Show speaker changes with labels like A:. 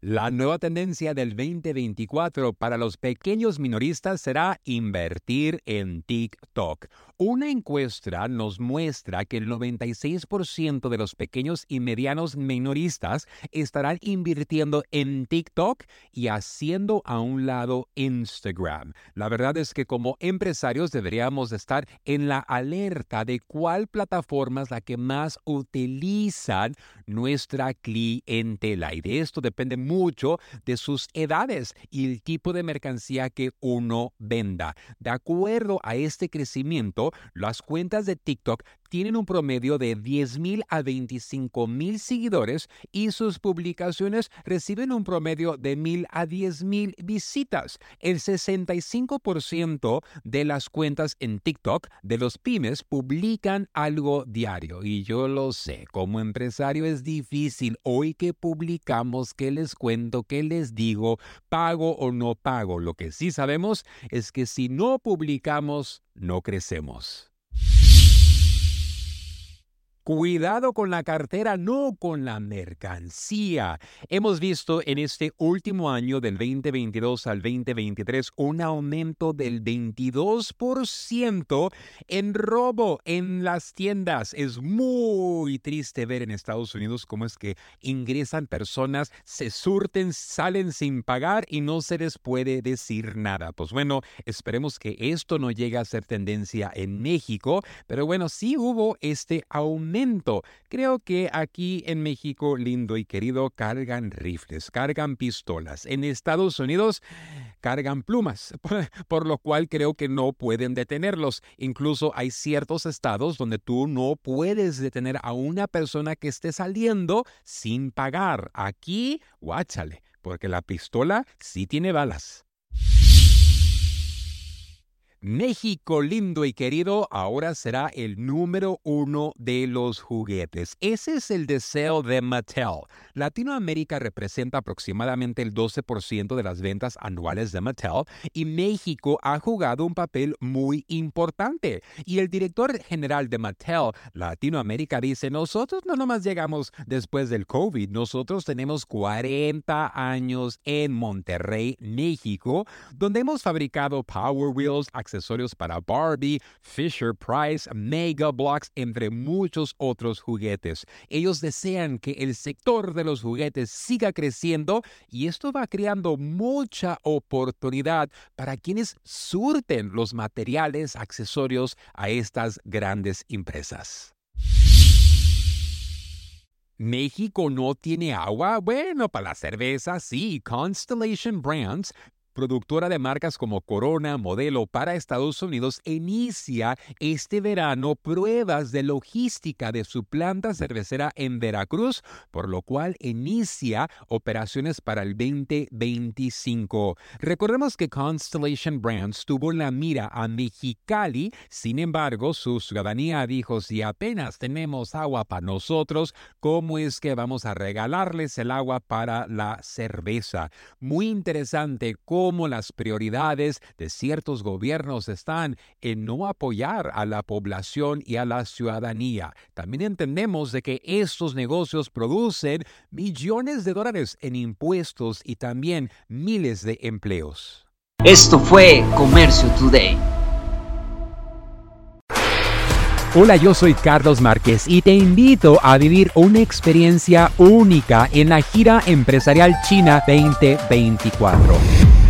A: La nueva tendencia del 2024 para los pequeños minoristas será invertir en TikTok. Una encuesta nos muestra que el 96% de los pequeños y medianos minoristas estarán invirtiendo en TikTok y haciendo a un lado Instagram. La verdad es que como empresarios deberíamos estar en la alerta de cuál plataforma es la que más utilizan nuestra clientela. Y de esto depende mucho de sus edades y el tipo de mercancía que uno venda. De acuerdo a este crecimiento, las cuentas de TikTok tienen un promedio de 10.000 a 25.000 seguidores y sus publicaciones reciben un promedio de 1.000 a 10.000 visitas. El 65% de las cuentas en TikTok de los pymes publican algo diario y yo lo sé, como empresario es difícil hoy que publicamos, qué les cuento, qué les digo, pago o no pago. Lo que sí sabemos es que si no publicamos, no crecemos. Cuidado con la cartera, no con la mercancía. Hemos visto en este último año del 2022 al 2023 un aumento del 22% en robo en las tiendas. Es muy triste ver en Estados Unidos cómo es que ingresan personas, se surten, salen sin pagar y no se les puede decir nada. Pues bueno, esperemos que esto no llegue a ser tendencia en México, pero bueno, sí hubo este aumento Creo que aquí en México, lindo y querido, cargan rifles, cargan pistolas. En Estados Unidos cargan plumas, por lo cual creo que no pueden detenerlos. Incluso hay ciertos estados donde tú no puedes detener a una persona que esté saliendo sin pagar. Aquí, guáchale, porque la pistola sí tiene balas. México lindo y querido ahora será el número uno de los juguetes. Ese es el deseo de Mattel. Latinoamérica representa aproximadamente el 12% de las ventas anuales de Mattel y México ha jugado un papel muy importante. Y el director general de Mattel Latinoamérica dice, nosotros no nomás llegamos después del COVID, nosotros tenemos 40 años en Monterrey, México, donde hemos fabricado Power Wheels, accesorios para Barbie, Fisher Price, Mega Blocks, entre muchos otros juguetes. Ellos desean que el sector de los juguetes siga creciendo y esto va creando mucha oportunidad para quienes surten los materiales, accesorios a estas grandes empresas. ¿México no tiene agua? Bueno, para la cerveza sí. Constellation Brands productora de marcas como Corona, Modelo para Estados Unidos, inicia este verano pruebas de logística de su planta cervecera en Veracruz, por lo cual inicia operaciones para el 2025. Recordemos que Constellation Brands tuvo la mira a Mexicali, sin embargo, su ciudadanía dijo, si apenas tenemos agua para nosotros, ¿cómo es que vamos a regalarles el agua para la cerveza? Muy interesante cómo las prioridades de ciertos gobiernos están en no apoyar a la población y a la ciudadanía. También entendemos de que estos negocios producen millones de dólares en impuestos y también miles de empleos.
B: Esto fue Comercio Today.
A: Hola, yo soy Carlos Márquez y te invito a vivir una experiencia única en la gira empresarial China 2024